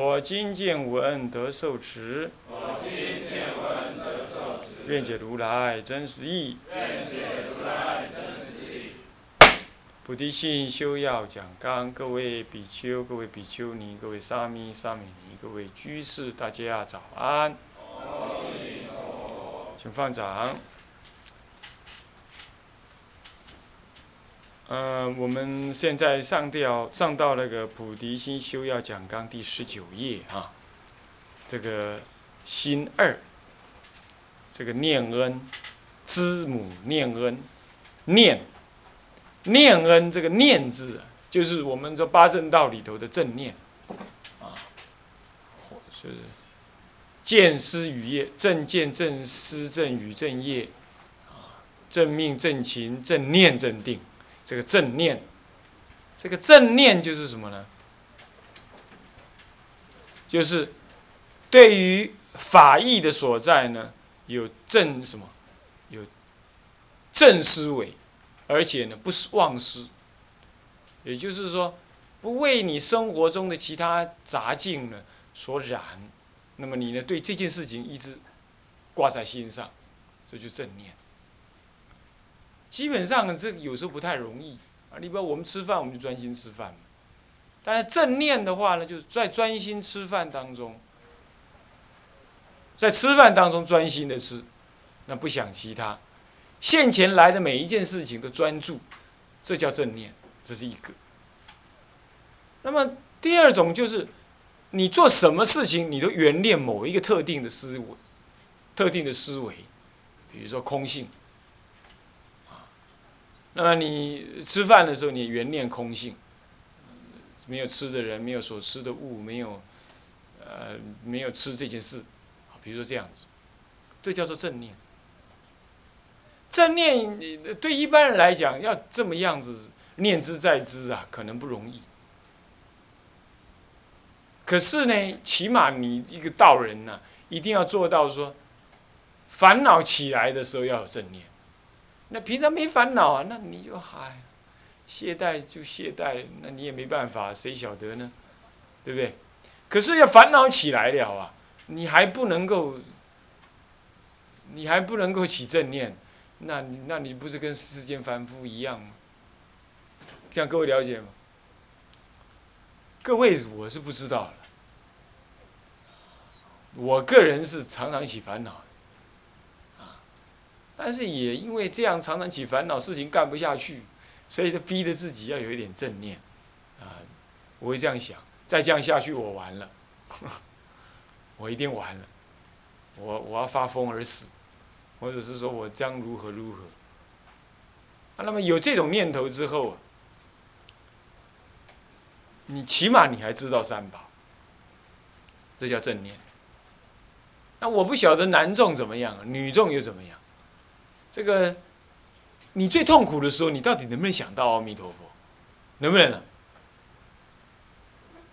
我今见闻得受持我今见闻得受持。愿解如来真实义。菩提心修要讲纲，各位比丘、各位比丘尼、各位沙弥、沙弥尼、各位居士，大家早安。请放掌。呃，我们现在上掉上到那个《菩提心修要讲纲》第十九页啊，这个心二，这个念恩，知母念恩，念，念恩这个念字，就是我们这八正道里头的正念，啊，是见思语业，正见正思正语正业，啊，正命正情正念正定。这个正念，这个正念就是什么呢？就是对于法义的所在呢，有正什么？有正思维，而且呢不是忘失。也就是说，不为你生活中的其他杂境呢所染，那么你呢对这件事情一直挂在心上，这就正念。基本上这有时候不太容易啊！你比如我们吃饭，我们就专心吃饭嘛但是正念的话呢，就是在专心吃饭当中，在吃饭当中专心的吃，那不想其他，现前来的每一件事情都专注，这叫正念，这是一个。那么第二种就是，你做什么事情，你都原念某一个特定的思维，特定的思维，比如说空性。那么你吃饭的时候，你原念空性，没有吃的人，没有所吃的物，没有，呃，没有吃这件事，比如说这样子，这叫做正念。正念对一般人来讲，要这么样子念之在之啊，可能不容易。可是呢，起码你一个道人呢，一定要做到说，烦恼起来的时候要有正念。那平常没烦恼啊，那你就嗨，懈怠就懈怠，那你也没办法，谁晓得呢？对不对？可是要烦恼起来了啊，你还不能够，你还不能够起正念，那那你不是跟世间凡夫一样吗？这样各位了解吗？各位我是不知道了，我个人是常常起烦恼。但是也因为这样常常起烦恼，事情干不下去，所以就逼着自己要有一点正念，啊，我会这样想，再这样下去我 完了，我一定完了，我我要发疯而死，或者是说我将如何如何，啊，那么有这种念头之后，你起码你还知道三宝，这叫正念。那我不晓得男众怎么样，女众又怎么样？这个，你最痛苦的时候，你到底能不能想到阿弥陀佛？能不能呢？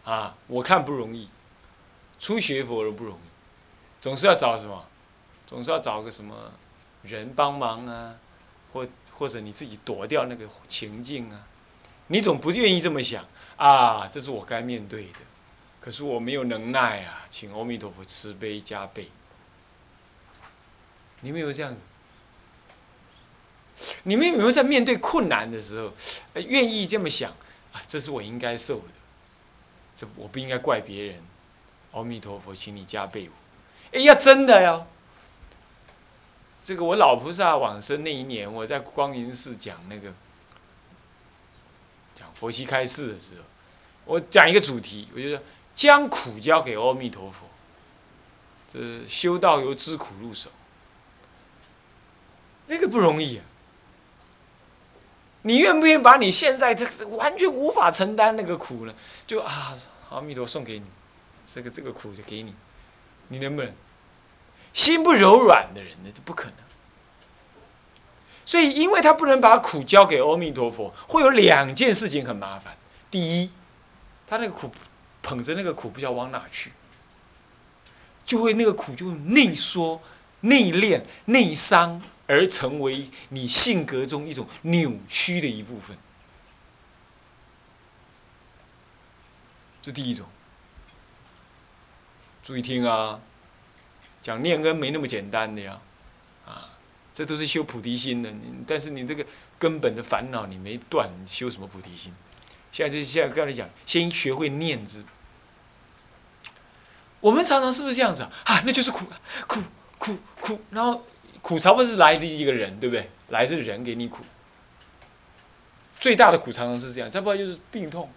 啊，我看不容易，初学佛都不容易，总是要找什么？总是要找个什么人帮忙啊，或或者你自己躲掉那个情境啊？你总不愿意这么想啊？这是我该面对的，可是我没有能耐啊，请阿弥陀佛慈悲加倍。你没有这样子？你们有没有在面对困难的时候，愿意这么想啊？这是我应该受的，这我不应该怪别人。阿弥陀佛，请你加倍我。哎呀，真的呀！这个我老菩萨往生那一年，我在光云寺讲那个讲佛七开示的时候，我讲一个主题，我就说将苦交给阿弥陀佛，这修道由知苦入手，这个不容易啊。你愿不愿意把你现在这完全无法承担那个苦呢？就啊，阿弥陀送给你，这个这个苦就给你，你能不能？心不柔软的人呢，这不可能。所以，因为他不能把苦交给阿弥陀佛，会有两件事情很麻烦。第一，他那个苦捧着那个苦不知道往哪去，就会那个苦就内缩、内敛、内伤，而成为你性格中一种扭曲的一部分。这第一种，注意听啊，讲念恩没那么简单的呀，啊。这都是修菩提心的，但是你这个根本的烦恼你没断，你修什么菩提心？现在就现在跟你讲，先学会念之。我们常常是不是这样子啊？啊，那就是苦，苦，苦，苦，然后苦差不是来自一个人，对不对？来自人给你苦。最大的苦常常是这样，再不然就是病痛，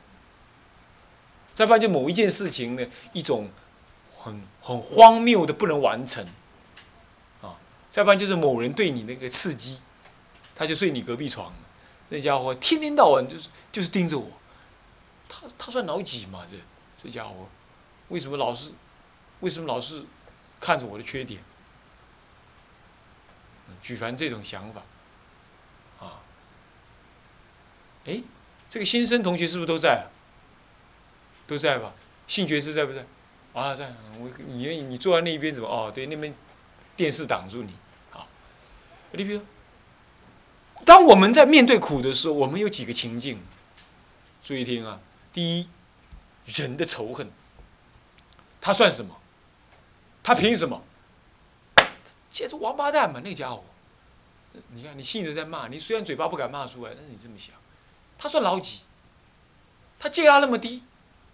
再不然就某一件事情的一种很很荒谬的不能完成。啊再不然就是某人对你那个刺激，他就睡你隔壁床，那家伙天天到晚就是就是盯着我，他他算老几嘛？这这家伙为什么老是为什么老是看着我的缺点？举凡这种想法，啊，哎，这个新生同学是不是都在？都在吧？性觉师在不在？啊，在。我你你坐在那一边怎么？哦，对，那边。电视挡住你，啊。你比如，当我们在面对苦的时候，我们有几个情境，注意听啊。第一，人的仇恨，他算什么？他凭什么？接着王八蛋嘛，那家伙。你看，你心里在骂，你虽然嘴巴不敢骂出来，但是你这么想，他算老几？他阶他那么低，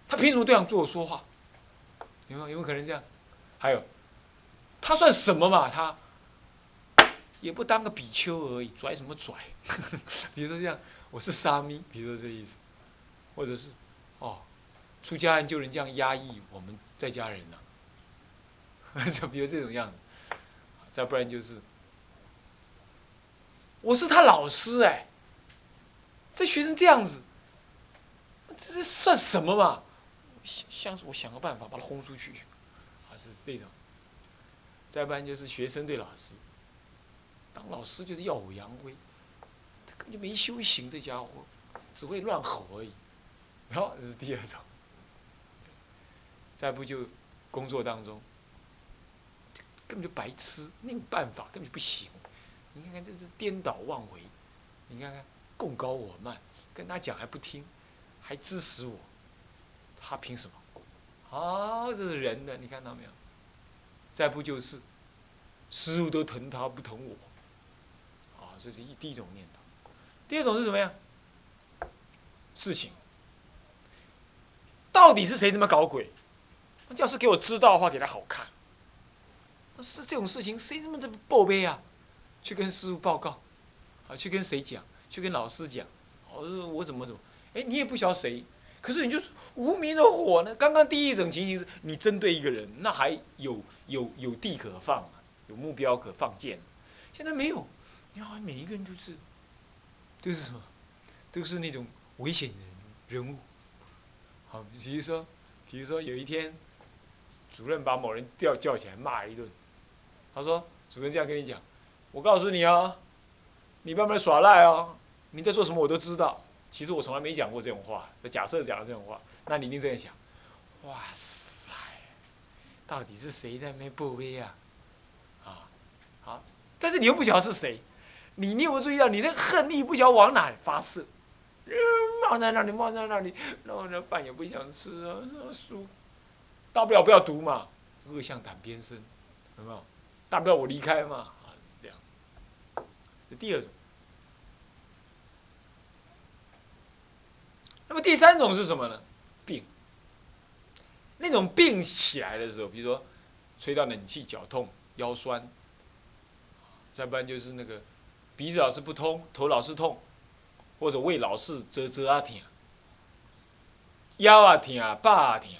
他凭什么这样对我说话？有没有？有没有可能这样？还有。他算什么嘛？他也不当个比丘而已，拽什么拽？比如说这样，我是沙弥，比如说这意思，或者是哦，出家人就能这样压抑我们在家人呢？就比如这种样子，再不然就是，我是他老师哎，这学生这样子，这这算什么嘛？像是我想个办法把他轰出去，还是这种。再不然就是学生对老师，当老师就是耀武扬威，他根本就没修行，这家伙只会乱吼而已。然后这是第二种。再不就工作当中，根本就白痴，那种办法根本就不行。你看看这是颠倒妄为，你看看共高我慢，跟他讲还不听，还支持我，他凭什么？啊，这是人的，你看到没有？再不就是，师傅都疼他不疼我，啊，这是一第一种念头。第二种是什么呀？事情，到底是谁他妈搞鬼？要是给我知道的话，给他好看。是这种事情，谁这么这么报备啊？去跟师傅报告，啊，去跟谁讲？去跟老师讲？哦，我怎么怎么？哎，你也不晓得谁。可是你就是无名的火呢？刚刚第一种情形是你针对一个人，那还有有有地可放，有目标可放箭。现在没有，你好像每一个人都是，都是什么？都是那种危险的人物。好，比如说，比如说有一天，主任把某人叫叫起来骂一顿。他说：“主任这样跟你讲，我告诉你啊，你慢慢耍赖啊，你在做什么我都知道。”其实我从来没讲过这种话，假设讲了这种话，那你一定这样想，哇塞，到底是谁在那不威啊？啊，好，但是你又不晓得是谁，你你有没有注意到，你那恨力不晓得往哪里发射，冒在那里，冒在那里，然后那饭也不想吃啊，书，大不了不要读嘛，恶向胆边生，有没有？大不了我离开嘛，啊，是这样。这第二种。那么第三种是什么呢？病。那种病起来的时候，比如说吹到冷气脚痛、腰酸，再不然就是那个鼻子老是不通、头老是痛，或者胃老是蛰蛰啊疼，腰啊疼、背啊疼，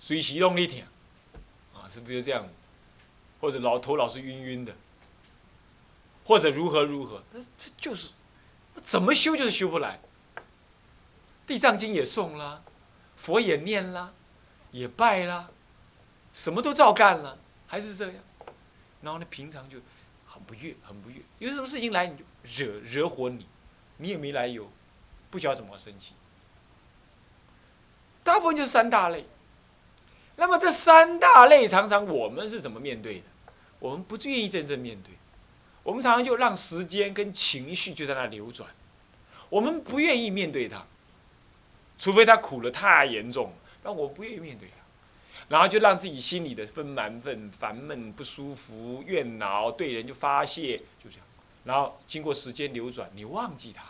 随时拢咧疼，是不是就这样？或者老头老是晕晕的，或者如何如何，那这就是怎么修就是修不来。地藏经也诵啦，佛也念啦，也拜啦，什么都照干了，还是这样。然后呢，平常就很不悦，很不悦。有什么事情来，你就惹惹火你，你也没来由，不晓得怎么生气。大部分就是三大类。那么这三大类，常常我们是怎么面对的？我们不愿意真正面对，我们常常就让时间跟情绪就在那流转，我们不愿意面对它。除非它苦了太严重，那我不愿意面对它，然后就让自己心里的纷蛮愤、烦闷、不舒服、怨恼，对人就发泄，就这样。然后经过时间流转，你忘记它，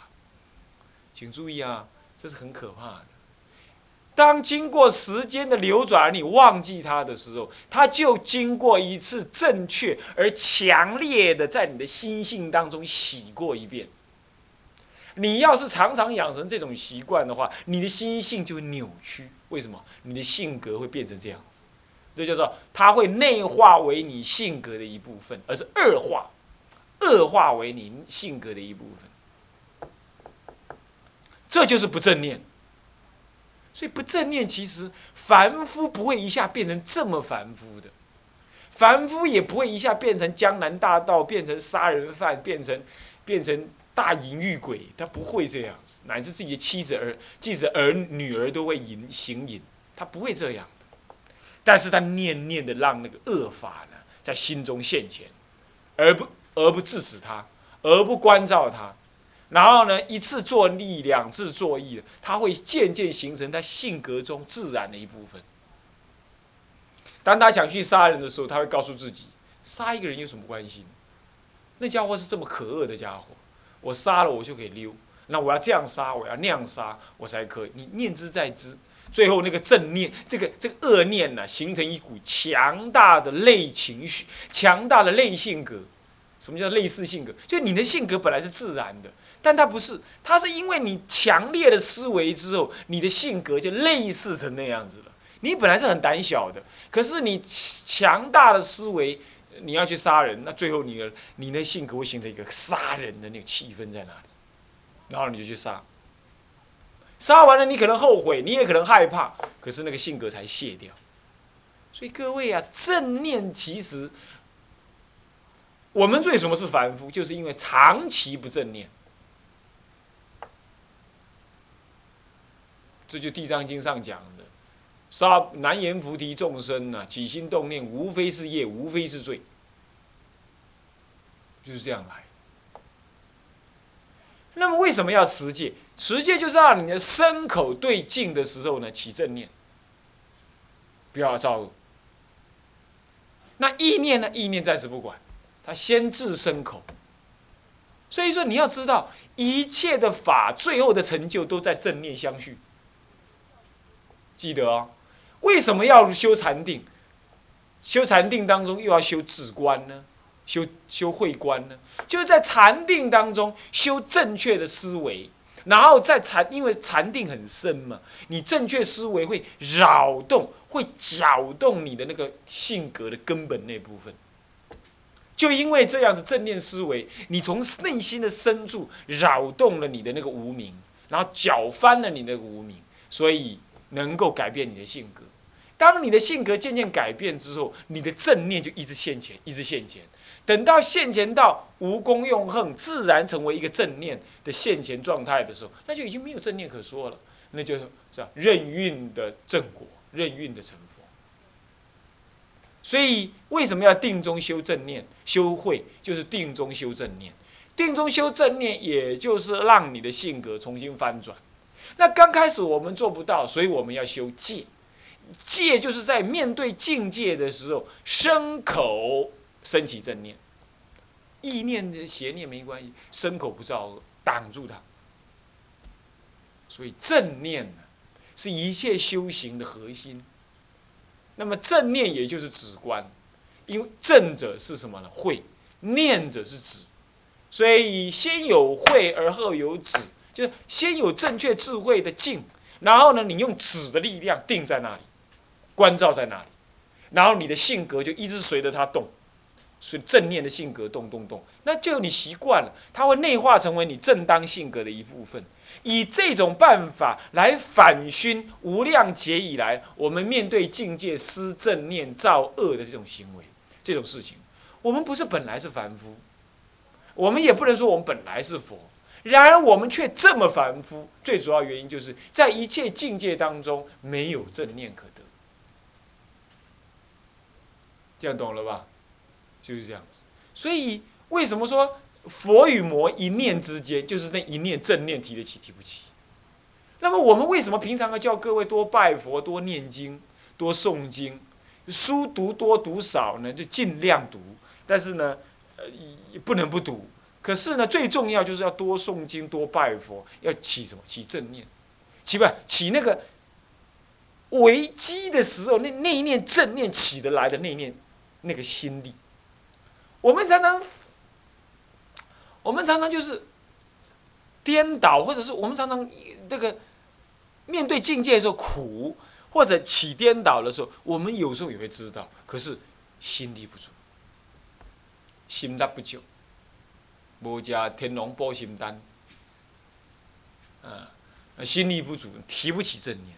请注意啊，这是很可怕的。当经过时间的流转，你忘记它的时候，它就经过一次正确而强烈的在你的心性当中洗过一遍。你要是常常养成这种习惯的话，你的心性就会扭曲。为什么？你的性格会变成这样子，这叫做它会内化为你性格的一部分，而是恶化，恶化为你性格的一部分。这就是不正念。所以不正念其实凡夫不会一下变成这么凡夫的，凡夫也不会一下变成江南大盗，变成杀人犯，变成变成。大淫欲鬼，他不会这样子，乃至自己的妻子儿、即使儿女儿都会淫行淫，他不会这样的。但是他念念的让那个恶法呢，在心中现前，而不而不制止他，而不关照他，然后呢，一次作利，两次作义，他会渐渐形成他性格中自然的一部分。当他想去杀人的时候，他会告诉自己：杀一个人有什么关系？那家伙是这么可恶的家伙。我杀了我就可以溜，那我要这样杀，我要那样杀，我才可以。你念之在之，最后那个正念，这个这个恶念呢，形成一股强大的类情绪，强大的类性格。什么叫类似性格？就你的性格本来是自然的，但他不是，他是因为你强烈的思维之后，你的性格就类似成那样子了。你本来是很胆小的，可是你强大的思维。你要去杀人，那最后你的你的性格会形成一个杀人的那个气氛在哪里？然后你就去杀，杀完了你可能后悔，你也可能害怕，可是那个性格才卸掉。所以各位啊，正念其实我们为什么是凡夫，就是因为长期不正念。这就《地藏经》上讲的。杀难言菩提众生呐，起心动念无非是业，无非是罪，就是这样来。那么为什么要持戒？持戒就是让你的身口对镜的时候呢，起正念，不要造恶。那意念呢？意念暂时不管，他先治身口。所以说你要知道，一切的法最后的成就都在正念相续。记得哦。为什么要修禅定？修禅定当中又要修止观呢？修修慧观呢？就是在禅定当中修正确的思维，然后在禅，因为禅定很深嘛，你正确思维会扰动、会搅动你的那个性格的根本那部分。就因为这样子正念思维，你从内心的深处扰动了你的那个无名，然后搅翻了你的无名，所以能够改变你的性格。当你的性格渐渐改变之后，你的正念就一直现前，一直现前。等到现前到无功用恨，自然成为一个正念的现前状态的时候，那就已经没有正念可说了，那就是这任运的正果，任运的成佛。所以为什么要定中修正念、修慧？就是定中修正念，定中修正念，也就是让你的性格重新翻转。那刚开始我们做不到，所以我们要修戒。戒就是在面对境界的时候，身口升起正念，意念的邪念没关系，身口不造恶，挡住它。所以正念呢，是一切修行的核心。那么正念也就是止观，因为正者是什么呢？慧，念者是止，所以先有慧而后有止，就是先有正确智慧的静，然后呢，你用止的力量定在那里。关照在那里，然后你的性格就一直随着他动，所以正念的性格动动动，那就你习惯了，它会内化成为你正当性格的一部分。以这种办法来反熏无量劫以来，我们面对境界施正念造恶的这种行为，这种事情，我们不是本来是凡夫，我们也不能说我们本来是佛，然而我们却这么凡夫，最主要原因就是在一切境界当中没有正念可得，这样懂了吧？就是这样子，所以为什么说？佛与魔一念之间，就是那一念正念提得起提不起。那么我们为什么平常要叫各位多拜佛、多念经、多诵经，书读多读少呢？就尽量读，但是呢，呃，不能不读。可是呢，最重要就是要多诵经、多拜佛，要起什么？起正念，起不起那个危机的时候，那那一念正念起得来的那一念那个心力，我们常常。我们常常就是颠倒，或者是我们常常那个面对境界的时候苦，或者起颠倒的时候，我们有时候也会知道，可是心力不足，心力不足，无加天龙保心丹，啊，心力不足，提不起正念，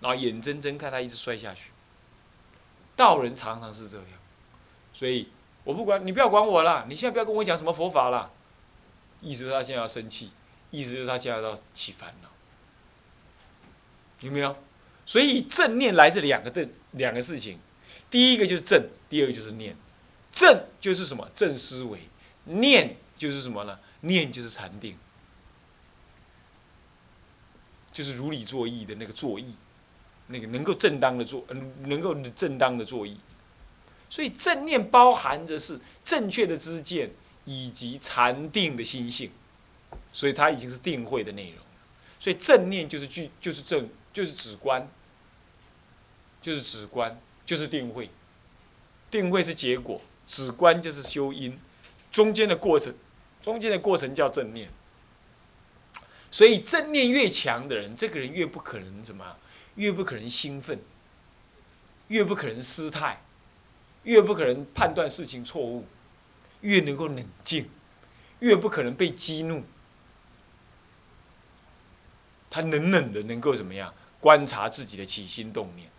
然后眼睁睁看他一直摔下去。道人常常是这样，所以。我不管你，不要管我了。你现在不要跟我讲什么佛法了。意思是他现在要生气，意思是他现在要起烦恼，有没有？所以正念来自两个的两个事情，第一个就是正，第二个就是念。正就是什么？正思维。念就是什么呢？念就是禅定，就是如理作意的那个作意，那个能够正当的做，嗯，能够正当的作意。所以正念包含着是正确的知见以及禅定的心性，所以它已经是定慧的内容。所以正念就是具，就是正，就是止观，就是止观，就是定慧。定慧是结果，止观就是修因，中间的过程，中间的过程叫正念。所以正念越强的人，这个人越不可能什么，越不可能兴奋，越不可能失态。越不可能判断事情错误，越能够冷静，越不可能被激怒。他冷冷的能够怎么样观察自己的起心动念，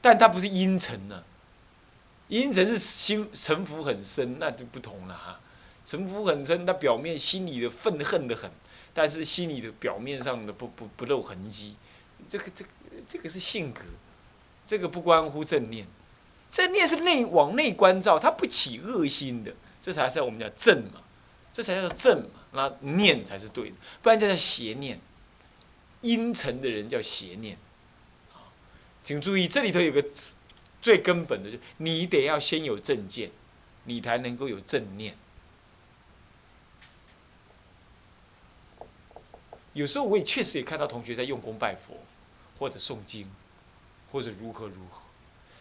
但他不是阴沉呢？阴沉是心城府很深，那就不同了哈。城府很深，他表面心里的愤恨的很，但是心里的表面上的不不不露痕迹。这个这个这个是性格，这个不关乎正念。正念是内往内关照，他不起恶心的，这才是我们讲正嘛，这才叫正嘛。那念才是对的，不然叫邪念。阴沉的人叫邪念。请注意，这里头有个最根本的，就你得要先有正见，你才能够有正念。有时候我也确实也看到同学在用功拜佛，或者诵经，或者如何如何。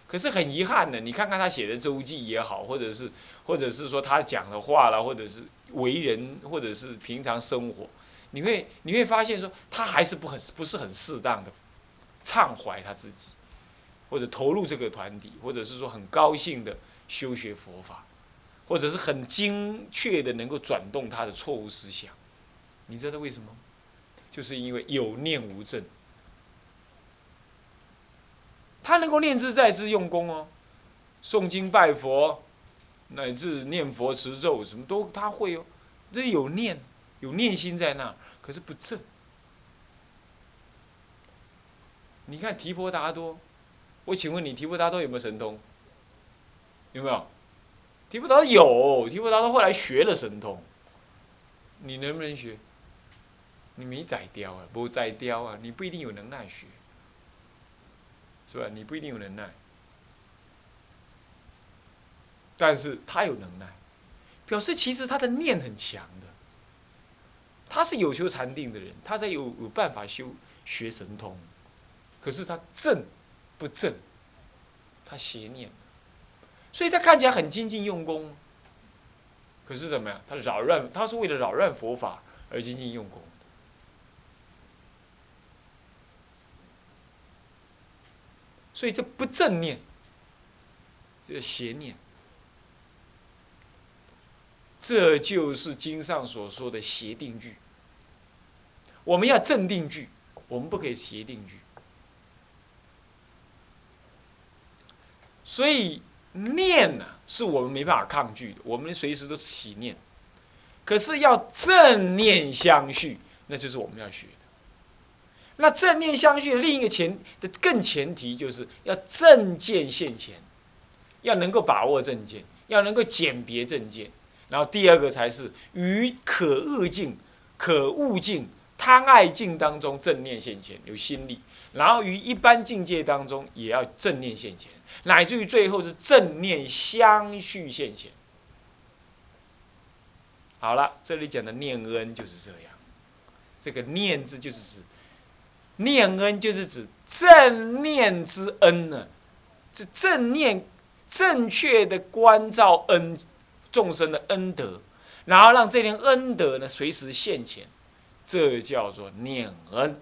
可是很遗憾的，你看看他写的周记也好，或者是，或者是说他讲的话啦，或者是为人，或者是平常生活，你会你会发现说他还是不很不是很适当的畅怀他自己，或者投入这个团体，或者是说很高兴的修学佛法，或者是很精确的能够转动他的错误思想，你知道为什么？就是因为有念无证。他能够念兹在兹用功哦，诵经拜佛，乃至念佛持咒，什么都他会哦，这有念，有念心在那，可是不正。你看提婆达多，我请问你，提婆达多有没有神通？有没有？提婆达多有，提婆达多后来学了神通，你能不能学？你没宰雕啊，不宰雕啊，你不一定有能耐学。是吧？你不一定有能耐，但是他有能耐，表示其实他的念很强的。他是有修禅定的人，他才有有办法修学神通。可是他正不正？他邪念，所以他看起来很精进用功。可是怎么样？他扰乱，他是为了扰乱佛法而精进用功。所以这不正念，这邪念。这就是经上所说的邪定句。我们要正定句，我们不可以邪定句。所以念呢，是我们没办法抗拒的，我们随时都起念。可是要正念相续，那就是我们要学。那正念相续的另一个前的更前提，就是要正见现前，要能够把握正见，要能够鉴别正见。然后第二个才是于可恶境、可恶境、贪爱境当中正念现前，有心力。然后于一般境界当中，也要正念现前，乃至于最后是正念相续现前。好了，这里讲的念恩就是这样。这个念字就是指念恩，就是指正念之恩呢。这正念正确的关照恩众生的恩德，然后让这点恩德呢随时现前，这叫做念恩。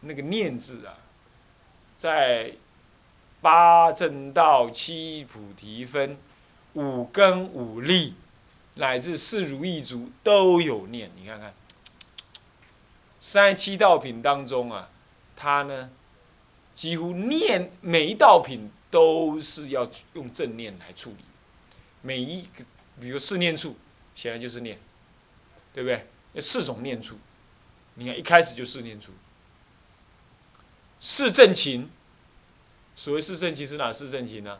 那个念字啊，在八正道、七菩提分、五根、五力，乃至四如意足都有念。你看看，三十七道品当中啊，它呢，几乎念每一道品都是要用正念来处理。每一个，比如四念处，显然就是念，对不对？四种念处，你看一开始就四念处。四正勤，所谓四正勤是哪四正勤呢？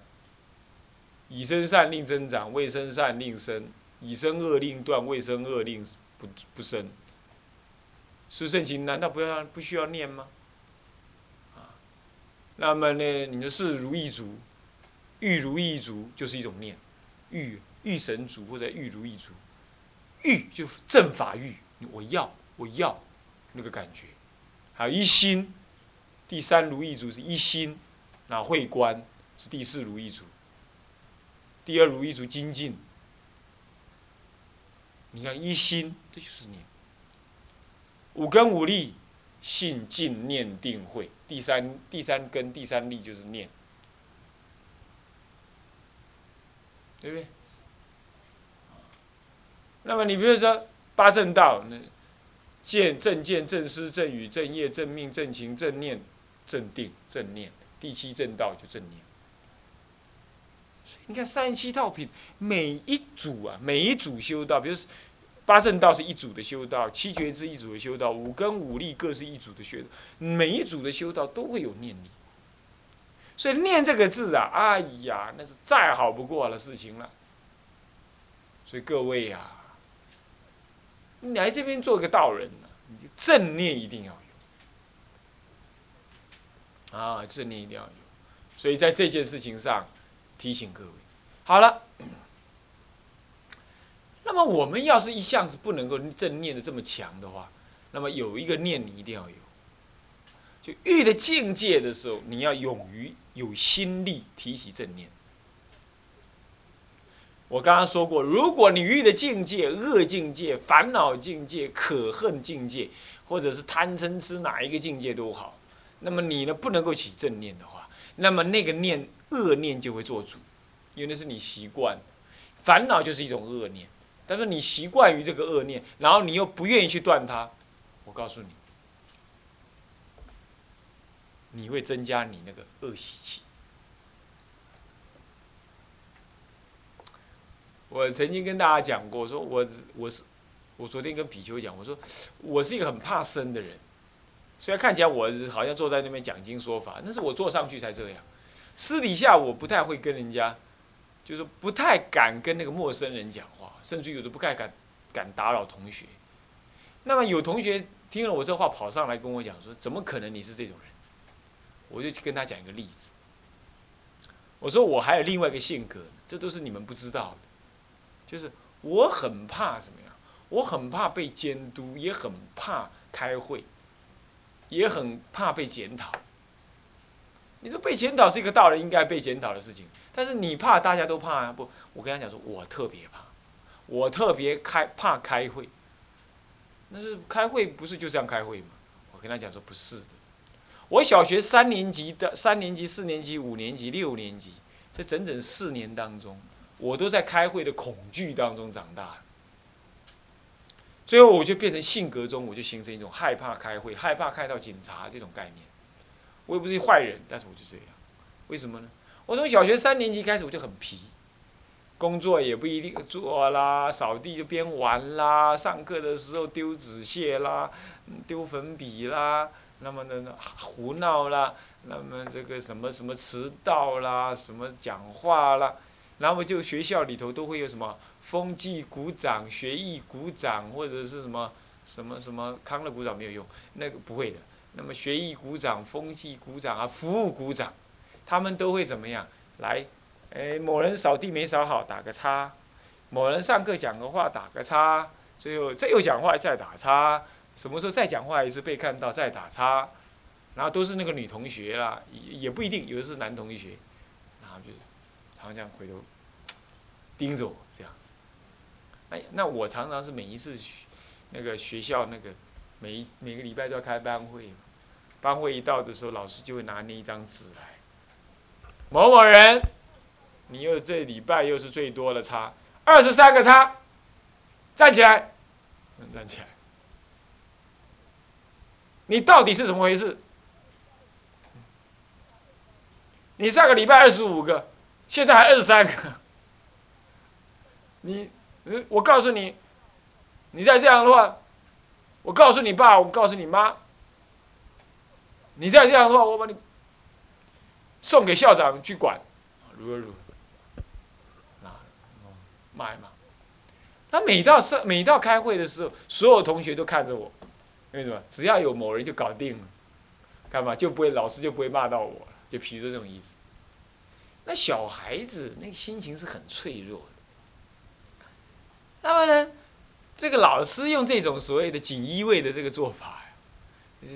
以身善令增长，未身善令生；以身恶令断，未身恶令不不生。四正勤难道不要不需要念吗？啊，那么呢？你的是如意足，欲如意足就是一种念，欲欲神足或者欲如意足，欲就正法欲，我要我要那个感觉，还有一心。第三如意足是一心，那会观是第四如意足。第二如意足精进，你看一心这就是念。五根五力，信静念定慧。第三第三根第三力就是念，对不对？那么你比如说八正道，那见正见正思正语正业正命正情正念。正定正念，第七正道就正念。所以你看三十七道品，每一组啊，每一组修道，比如八正道是一组的修道，七觉之一组的修道，五根五力各是一组的修道，每一组的修道都会有念力。所以念这个字啊，哎呀，那是再好不过的事情了。所以各位呀，你来这边做个道人呢，正念一定要有。啊，正念一定要有，所以在这件事情上提醒各位。好了，那么我们要是一向是不能够正念的这么强的话，那么有一个念你一定要有，就遇的境界的时候，你要勇于有心力提起正念。我刚刚说过，如果你遇的境界恶境界、烦恼境界、可恨境界，或者是贪嗔痴哪一个境界都好。那么你呢不能够起正念的话，那么那个念恶念就会做主，因为那是你习惯，烦恼就是一种恶念，但是你习惯于这个恶念，然后你又不愿意去断它，我告诉你，你会增加你那个恶习气。我曾经跟大家讲过，说我我是我昨天跟比丘讲，我说我是一个很怕生的人。虽然看起来我好像坐在那边讲经说法，但是我坐上去才这样。私底下我不太会跟人家，就是不太敢跟那个陌生人讲，甚至有的不太敢敢打扰同学。那么有同学听了我这话跑上来跟我讲说：“怎么可能你是这种人？”我就去跟他讲一个例子。我说我还有另外一个性格，这都是你们不知道的，就是我很怕什么呀？我很怕被监督，也很怕开会。也很怕被检讨。你说被检讨是一个道人应该被检讨的事情，但是你怕，大家都怕啊！不，我跟他讲说，我特别怕，我特别开怕开会。那是开会不是就这样开会吗？我跟他讲说不是的。我小学三年级的三年级、四年级、五年级、六年级，这整整四年当中，我都在开会的恐惧当中长大。最后我就变成性格中，我就形成一种害怕开会、害怕看到警察这种概念。我也不是坏人，但是我就这样。为什么呢？我从小学三年级开始我就很皮，工作也不一定做啦，扫地就边玩啦，上课的时候丢纸屑啦，丢粉笔啦，那么呢胡闹啦，那么这个什么什么迟到啦，什么讲话啦，然后就学校里头都会有什么风纪鼓掌、学艺鼓掌，或者是什么什么什么康乐鼓掌没有用，那个不会的。那么学艺鼓掌、风纪鼓掌啊，服务鼓掌。他们都会怎么样？来，哎，某人扫地没扫好，打个叉；某人上课讲个话，打个叉；最后再又讲话，再打叉。什么时候再讲话一次被看到，再打叉。然后都是那个女同学啦，也也不一定，有的是男同学。然后就是常常这样回头盯着我这样子。哎，那我常常是每一次那个学校那个每一每个礼拜都要开班会，班会一到的时候，老师就会拿那一张纸来。某某人，你又这礼拜又是最多的叉，二十三个叉，站起来，站起来，你到底是怎么回事？你上个礼拜二十五个，现在还二十三个，你，我告诉你，你再这样的话，我告诉你爸，我告诉你妈，你再这样的话，我把你。送给校长去管，如何如何，啊，骂一骂。他每到上每到开会的时候，所有同学都看着我，为什么？只要有某人就搞定了，干嘛就不会老师就不会骂到我了，就皮着这种意思。那小孩子那个心情是很脆弱的。那么呢，这个老师用这种所谓的锦衣卫的这个做法，这这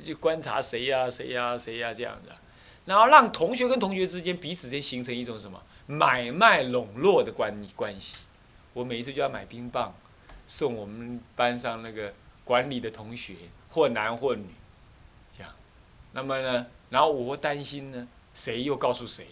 这就观察谁呀谁呀谁呀这样的。然后让同学跟同学之间彼此间形成一种什么买卖笼络的关关系。我每一次就要买冰棒，送我们班上那个管理的同学，或男或女，这样。那么呢，然后我担心呢，谁又告诉谁？